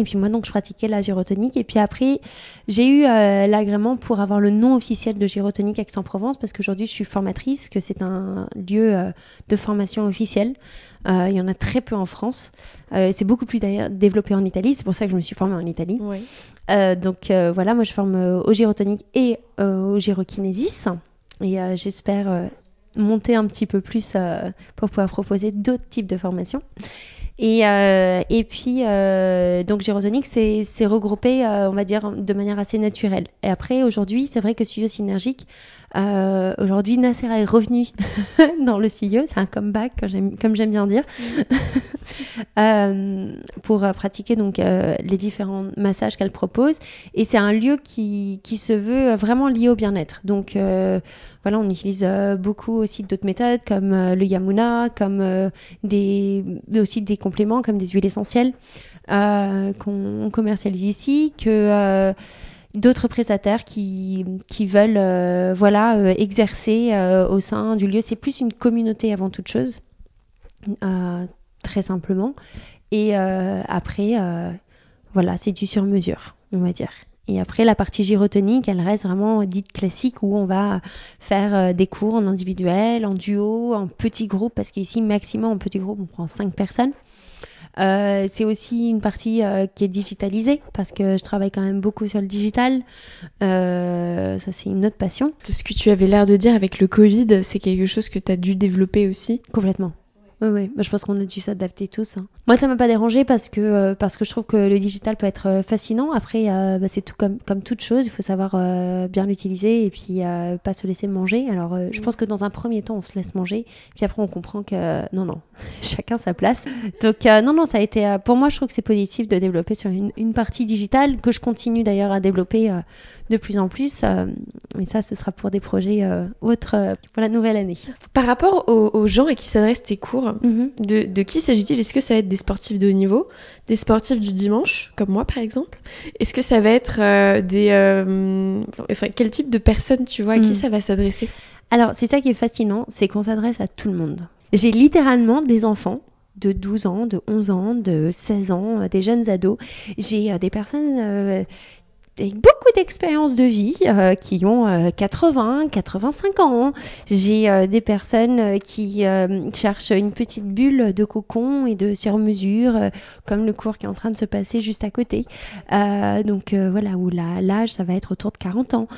et puis moi, donc, je pratiquais la gyrotonique. Et puis après, j'ai eu euh, l'agrément pour avoir le nom officiel de gyrotonique Aix-en-Provence parce qu'aujourd'hui, je suis formatrice, que c'est un lieu euh, de formation officielle. Euh, il y en a très peu en France. c'est beaucoup plus développé en Italie. C'est pour ça que je me suis formée en Italie. donc voilà, moi, je forme au gyrotonique et au gyrokinésis. Et j'espère monter un petit peu plus pour pouvoir proposer d'autres types de formations. Et, euh, et puis, euh, donc Gyrosonic, c'est regroupé, euh, on va dire, de manière assez naturelle. Et après, aujourd'hui, c'est vrai que Studio Synergique, euh, aujourd'hui, Nacera est revenu dans le studio. C'est un comeback, comme j'aime bien dire, euh, pour pratiquer donc les différents massages qu'elle propose. Et c'est un lieu qui, qui, se veut vraiment lié au bien-être. Donc, voilà, on utilise euh, beaucoup aussi d'autres méthodes comme euh, le yamuna, comme euh, des, aussi des compléments comme des huiles essentielles qu'on commercialise ici, que d'autres prestataires qui, qui veulent voilà, exercer au sein du lieu. C'est plus une communauté avant toute chose, très simplement. Et après, voilà, c'est du sur-mesure, on va dire. Et après, la partie gyrotonique, elle reste vraiment dite classique où on va faire euh, des cours en individuel, en duo, en petit groupe, parce qu'ici, maximum en petit groupe, on prend 5 personnes. Euh, c'est aussi une partie euh, qui est digitalisée parce que je travaille quand même beaucoup sur le digital. ça, c'est une autre passion. Ce que tu avais l'air de dire avec le Covid, c'est quelque chose que tu as dû développer aussi? Complètement. Oui, oui. Bah, je pense qu'on a dû s'adapter tous. Hein. Moi, ça m'a pas dérangé parce que, euh, parce que je trouve que le digital peut être euh, fascinant. Après, euh, bah, c'est tout comme, comme toute chose. Il faut savoir bien l'utiliser et puis pas se laisser manger. Alors, je pense que dans un premier temps, on se laisse manger. Puis après, on comprend que non, non, chacun sa place. Donc, non, non, ça a été. pour moi, je trouve que c'est positif de développer sur une, une, partie digitale que je continue d'ailleurs à développer de plus en plus. mais ça, ce sera pour des projets autres pour la nouvelle année. Par rapport aux, gens à qui s'adressent tes cours, mhm. de, de, qui s'agit-il? Est-ce que ça va être des sportifs de haut niveau, des sportifs du dimanche, comme moi par exemple? Est-ce que ça va être euh, des... Euh, enfin, quel type de personnes, tu vois, à qui mm. ça va s'adresser? Alors, c'est ça qui est fascinant, c'est qu'on s'adresse à tout le monde. J'ai littéralement des enfants de 12 ans, de 11 ans, de 16 ans, des jeunes ados. J'ai euh, des personnes beaucoup d'expérience de vie euh, qui ont 80, euh, 85 ans. J'ai euh, des personnes qui cherchent une petite bulle de cocon et de sur-mesure, comme le cours qui est en train de se passer juste à côté. donc voilà, où l'âge, ça va être autour de 40 ans.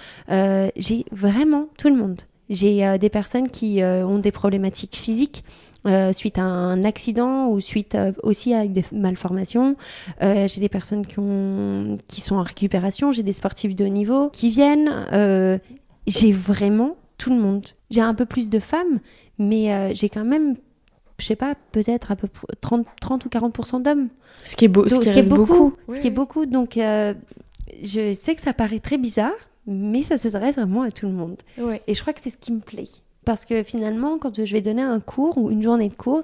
J'ai vraiment tout le monde. J'ai des personnes qui ont des problématiques physiques euh, suite à un accident ou suite euh, aussi avec des malformations. Euh, j'ai des personnes qui, ont, qui sont en récupération, j'ai des sportifs de haut niveau qui viennent. j'ai vraiment tout le monde. J'ai un peu plus de femmes, mais j'ai quand même je sais pas, peut-être à peu près 30, 30 ou 40% d'hommes. Ce qui est, beau, ce qui est beaucoup. Ce qui est beaucoup. Donc, je sais que ça paraît très bizarre, mais ça s'adresse vraiment à tout le monde. Et je crois que c'est ce qui me plaît. Parce que finalement, quand je vais donner un cours ou une journée de cours,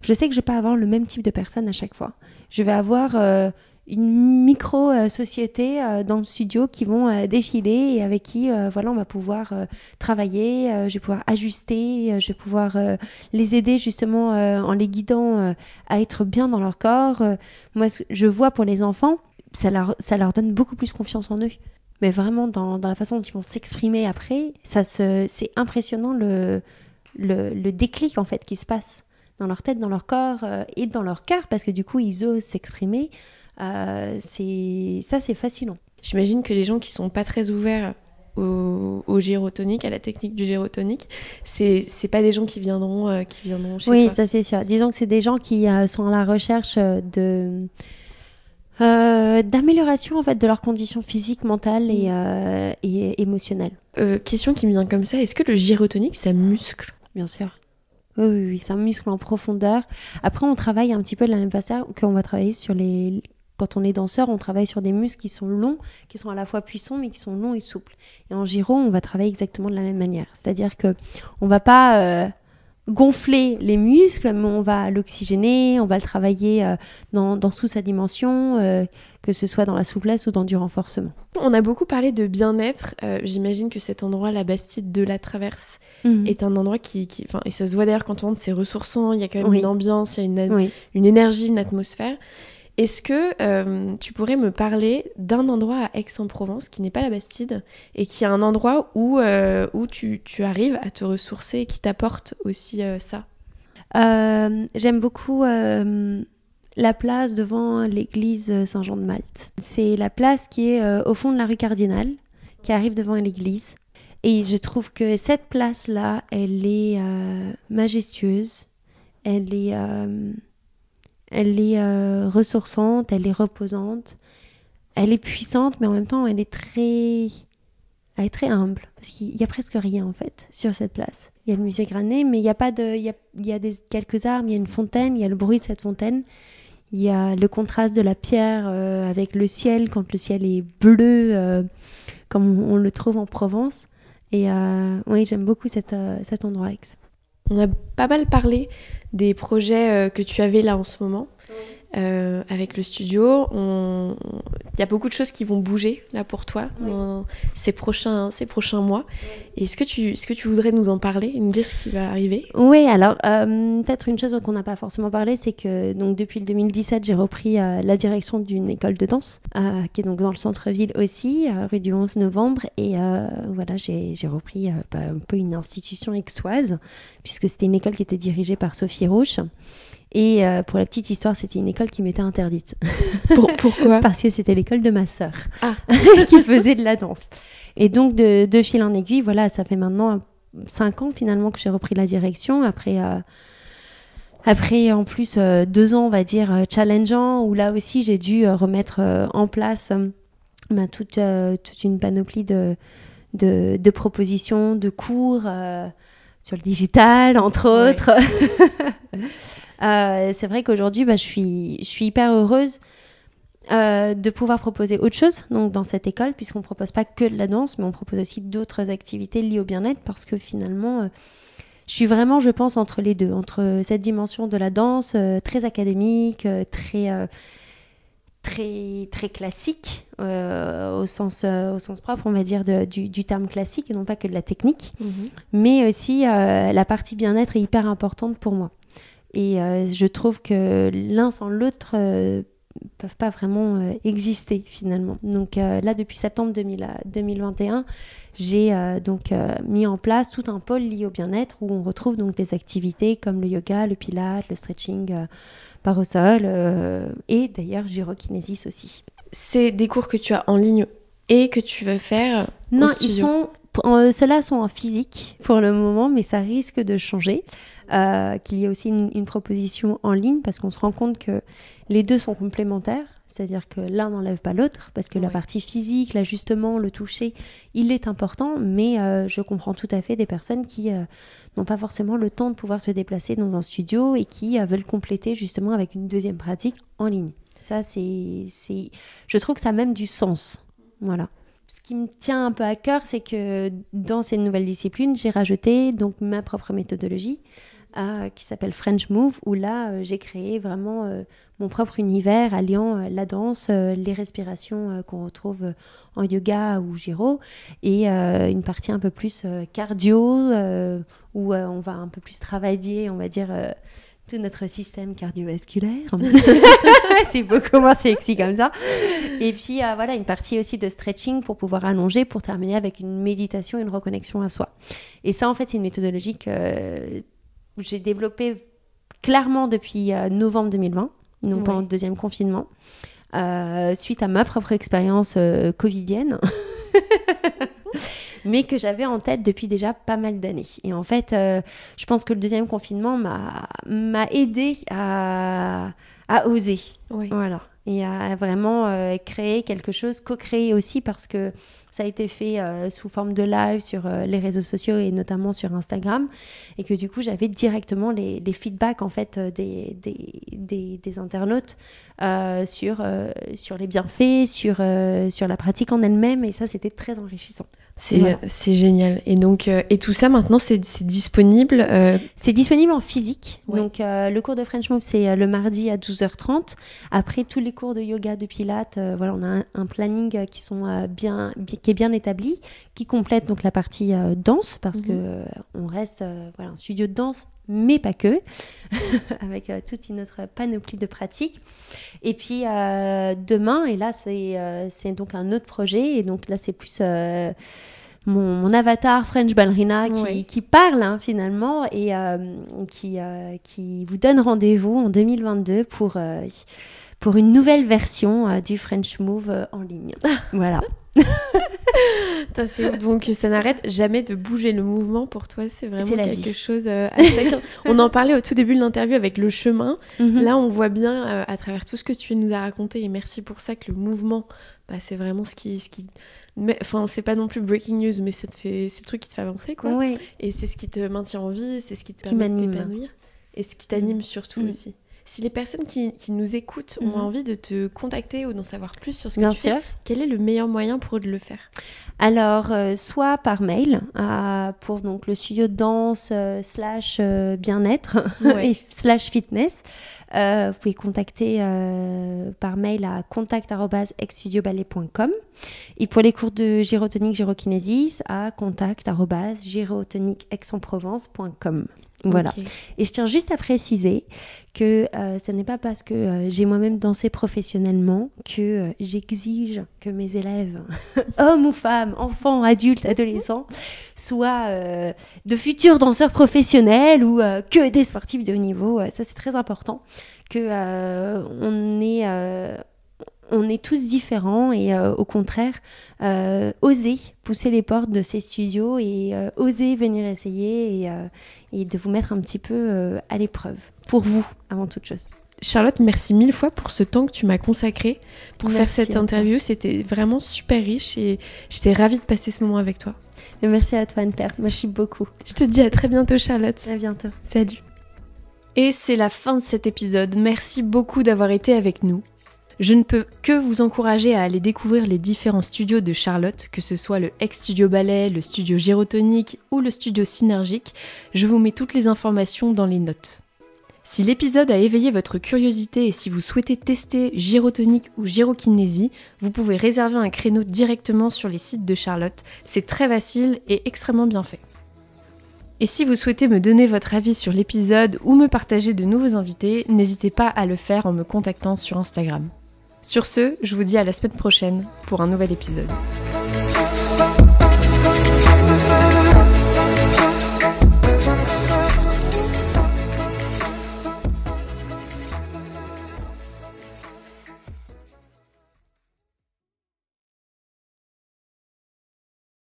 je sais que je vais pas avoir le même type de personne à chaque fois. Je vais avoir euh, une micro-société euh, dans le studio qui vont euh, défiler et avec qui voilà, on va pouvoir travailler, je vais pouvoir ajuster, je vais pouvoir les aider justement en les guidant à être bien dans leur corps. moi, je vois pour les enfants, ça leur donne beaucoup plus confiance en eux mais vraiment dans, dans la façon dont ils vont s'exprimer après, ça se, c'est impressionnant le, le, le, déclic en fait qui se passe dans leur tête, dans leur corps euh, et dans leur cœur, parce que du coup ils osent s'exprimer. c'est ça, c'est fascinant. J'imagine que les gens qui sont pas très ouverts au, au, gyrotonique, à la technique du gyrotonique, c'est c'est pas des gens qui viendront euh, qui viendront chez oui, toi. Oui, ça c'est sûr. Disons que c'est des gens qui euh, sont à la recherche de euh, d'amélioration en fait de leurs conditions physiques, mentales et, mm. et émotionnelles. question qui me vient comme ça, est-ce que le gyrotonique ça muscle? Bien sûr. Oui, oui, oui, c'est un muscle en profondeur. Après, on travaille un petit peu de la même façon qu'on va travailler sur les, quand on est danseur, on travaille sur des muscles qui sont longs, qui sont à la fois puissants, mais qui sont longs et souples. Et en gyro, on va travailler exactement de la même manière. C'est-à-dire que on va pas euh, gonfler les muscles, mais on va l'oxygéner, on va le travailler euh, dans, dans toute sa dimension, euh, que ce soit dans la souplesse ou dans du renforcement. On a beaucoup parlé de bien-être. J'imagine que cet endroit, la Bastide de la Traverse, mhm. est un endroit qui, enfin, et ça se voit d'ailleurs quand on rentre, c'est ressourçant. Il y a quand même une ambiance, il y a une, une énergie, une atmosphère. Est-ce que euh, tu pourrais me parler d'un endroit à Aix-en-Provence qui n'est pas la Bastide et qui est un endroit où, euh, où tu, arrives à te ressourcer et qui t'apporte aussi euh, ça? J'aime beaucoup la place devant l'église Saint-Jean de Malte. C'est la place qui est au fond de la rue Cardinal, qui arrive devant l'église. Et je trouve que cette place-là, elle est majestueuse, elle est elle est euh, ressourçante, elle est reposante, elle est puissante, mais en même temps, elle est très, elle est très humble parce qu'il y a presque rien en fait sur cette place. Il y a le musée Granet, mais il y a pas de, il y a, y a des, quelques arbres, il y a une fontaine, il y a le bruit de cette fontaine, il y a le contraste de la pierre euh, avec le ciel quand le ciel est bleu, euh, comme on, le trouve en Provence. Et oui, j'aime beaucoup cet endroit. On a pas mal parlé des projets que tu avais là en ce moment. Euh, avec le studio. Il y a beaucoup de choses qui vont bouger là pour toi dans ces prochains, ces prochains mois. Est-ce que, tu, est-ce que tu voudrais nous en parler nous dire ce qui va arriver? Oui, alors euh, peut-être une chose qu'on n'a pas forcément parlé, c'est que donc, depuis le 2017, j'ai repris euh, la direction d'une école de danse qui est donc dans le centre-ville aussi, rue du 11 novembre. Et voilà, j'ai, j'ai repris bah, un peu une institution aixoise, puisque c'était une école qui était dirigée par Sophie Roche. Et euh, pour la petite histoire, c'était une école qui m'était interdite. pourquoi? Parce que c'était l'école de ma sœur ah. qui faisait de la danse. Et donc, de, de, fil en aiguille, voilà, ça fait maintenant cinq ans finalement que j'ai repris la direction. Après, euh, après en plus, euh, deux ans, on va dire, challengeant, où là aussi, j'ai dû remettre en place bah, toute, toute une panoplie de, de, de propositions, de cours sur le digital, entre autres. Euh, c'est vrai qu'aujourd'hui, bah, je, suis, je suis hyper heureuse euh, de pouvoir proposer autre chose donc dans cette école, puisqu'on ne propose pas que de la danse, mais on propose aussi d'autres activités liées au bien-être, parce que finalement, euh, je suis vraiment, je pense, entre les deux, entre cette dimension de la danse très académique, très très très classique au sens au sens propre on va dire du, du, terme classique et non pas que de la technique mhm. mais aussi la partie bien-être est hyper importante pour moi et euh, je trouve que l'un sans l'autre ne euh, peuvent pas vraiment euh, exister finalement. Donc là, depuis septembre 2021, j'ai donc mis en place tout un pôle lié au bien-être où on retrouve donc des activités comme le yoga, le pilate, le stretching par au sol et d'ailleurs gyrokinésis aussi. C'est des cours que tu as en ligne et que tu veux faire Non, ils sont ceux-là sont en physique pour le moment, mais ça risque de changer. Euh, qu'il y ait aussi une, proposition en ligne parce qu'on se rend compte que les deux sont complémentaires. C'est-à-dire que l'un n'enlève pas l'autre, parce que la partie physique, l'ajustement, le toucher, il est important, mais euh, je comprends tout à fait des personnes qui euh, n'ont pas forcément le temps de pouvoir se déplacer dans un studio et qui veulent compléter justement avec une deuxième pratique en ligne. Ça, c'est, je trouve que ça a même du sens. Voilà ce qui me tient un peu à cœur, c'est que dans cette nouvelle discipline, j'ai rajouté donc ma propre méthodologie qui s'appelle French Move, où là, euh, j'ai créé vraiment euh, mon propre univers alliant euh, la danse, les respirations qu'on retrouve en yoga ou gyro, et une partie un peu plus cardio, où on va un peu plus travailler, on va dire tout notre système cardiovasculaire. c'est beaucoup moins sexy comme ça. Et puis voilà, une partie aussi de stretching pour pouvoir allonger, pour terminer avec une méditation, une reconnexion à soi. Et ça, en fait, c'est une méthodologie que j'ai développé clairement depuis euh, novembre 2020, donc pendant le deuxième confinement. suite à ma propre expérience covidienne. mais que j'avais en tête depuis déjà pas mal d'années. Et en fait, je pense que le deuxième confinement m'a aidé à, à oser. Voilà. Et à vraiment créer quelque chose, co-créer aussi parce que ça a été fait euh, sous forme de live sur euh, les réseaux sociaux et notamment sur Instagram. Et que du coup, j'avais directement les, feedbacks en fait euh, des, internautes sur, les bienfaits, sur la pratique en elle-même. Et ça, c'était très enrichissant. C'est génial. Et donc, et tout ça maintenant, c'est disponible C'est disponible en physique. Donc, le cours de French Move, c'est le mardi à 12h30. Après, tous les cours de yoga, de pilates, voilà, on a un, planning qui sont bien, bien est bien établi, qui complète donc la partie euh, danse, parce que mhm. euh, on reste euh, voilà, un studio de danse, mais pas que, avec toute une autre panoplie de pratiques. Et puis demain, et là c'est donc un autre projet, et donc là c'est plus... Mon, avatar French Ballerina qui, qui parle hein, finalement et qui, qui vous donne rendez-vous en 2022 pour, pour une nouvelle version du French Move en ligne. voilà. Donc ça n'arrête jamais de bouger le mouvement pour toi, c'est vraiment quelque chose euh, à chacun. on en parlait au tout début de l'interview avec le chemin. Mhm. Là, on voit bien euh, à travers tout ce que tu nous as raconté et merci pour ça que le mouvement, bah, c'est vraiment ce qui, ce qui... enfin c'est pas non plus breaking news, mais ça te fait, c'est le truc qui te fait avancer quoi. Et c'est ce qui te maintient en vie, c'est ce qui te permet de t'épanouir et ce qui t'anime surtout mm. aussi. Si les personnes qui, nous écoutent ont mhm. envie de te contacter ou d'en savoir plus sur ce que Bien tu fais, quel est le meilleur moyen pour eux de le faire? Alors, euh, soit par mail pour donc le studio de danse euh, slash euh, bien-être et slash fitness. vous pouvez contacter par mail à contact.exstudioballet.com et pour les cours de gyrotonique gyrokinésis à contact.gyrotonique-aix-en-provence.com. Voilà. Et je tiens juste à préciser que euh, ce n'est pas parce que euh, j'ai moi-même dansé professionnellement que euh, j'exige que mes élèves, hommes ou femmes, enfants, adultes, adolescents, soient de futurs danseurs professionnels ou que des sportifs de haut niveau. ça, c'est très important que on est on est tous différents et euh, au contraire, euh, oser pousser les portes de ces studios et euh, oser venir essayer et, et, de vous mettre un petit peu à l'épreuve pour vous avant toute chose. Charlotte, merci mille fois pour ce temps que tu m'as consacré pour faire cette interview. C'était vraiment super riche et j'étais ravie de passer ce moment avec toi. merci à toi Anne-Claire, merci beaucoup. Je te dis à très bientôt Charlotte. À bientôt. Salut. Et c'est la fin de cet épisode. Merci beaucoup d'avoir été avec nous. Je ne peux que vous encourager à aller découvrir les différents studios de Charlotte, que ce soit le ex-studio ballet, le studio gyrotonique ou le studio synergique. Je vous mets toutes les informations dans les notes. Si l'épisode a éveillé votre curiosité et si vous souhaitez tester gyrotonique ou gyrokinésie, vous pouvez réserver un créneau directement sur les sites de Charlotte. C'est très facile et extrêmement bien fait. Et si vous souhaitez me donner votre avis sur l'épisode ou me partager de nouveaux invités, n'hésitez pas à le faire en me contactant sur Instagram. Sur ce, je vous dis à la semaine prochaine pour un nouvel épisode.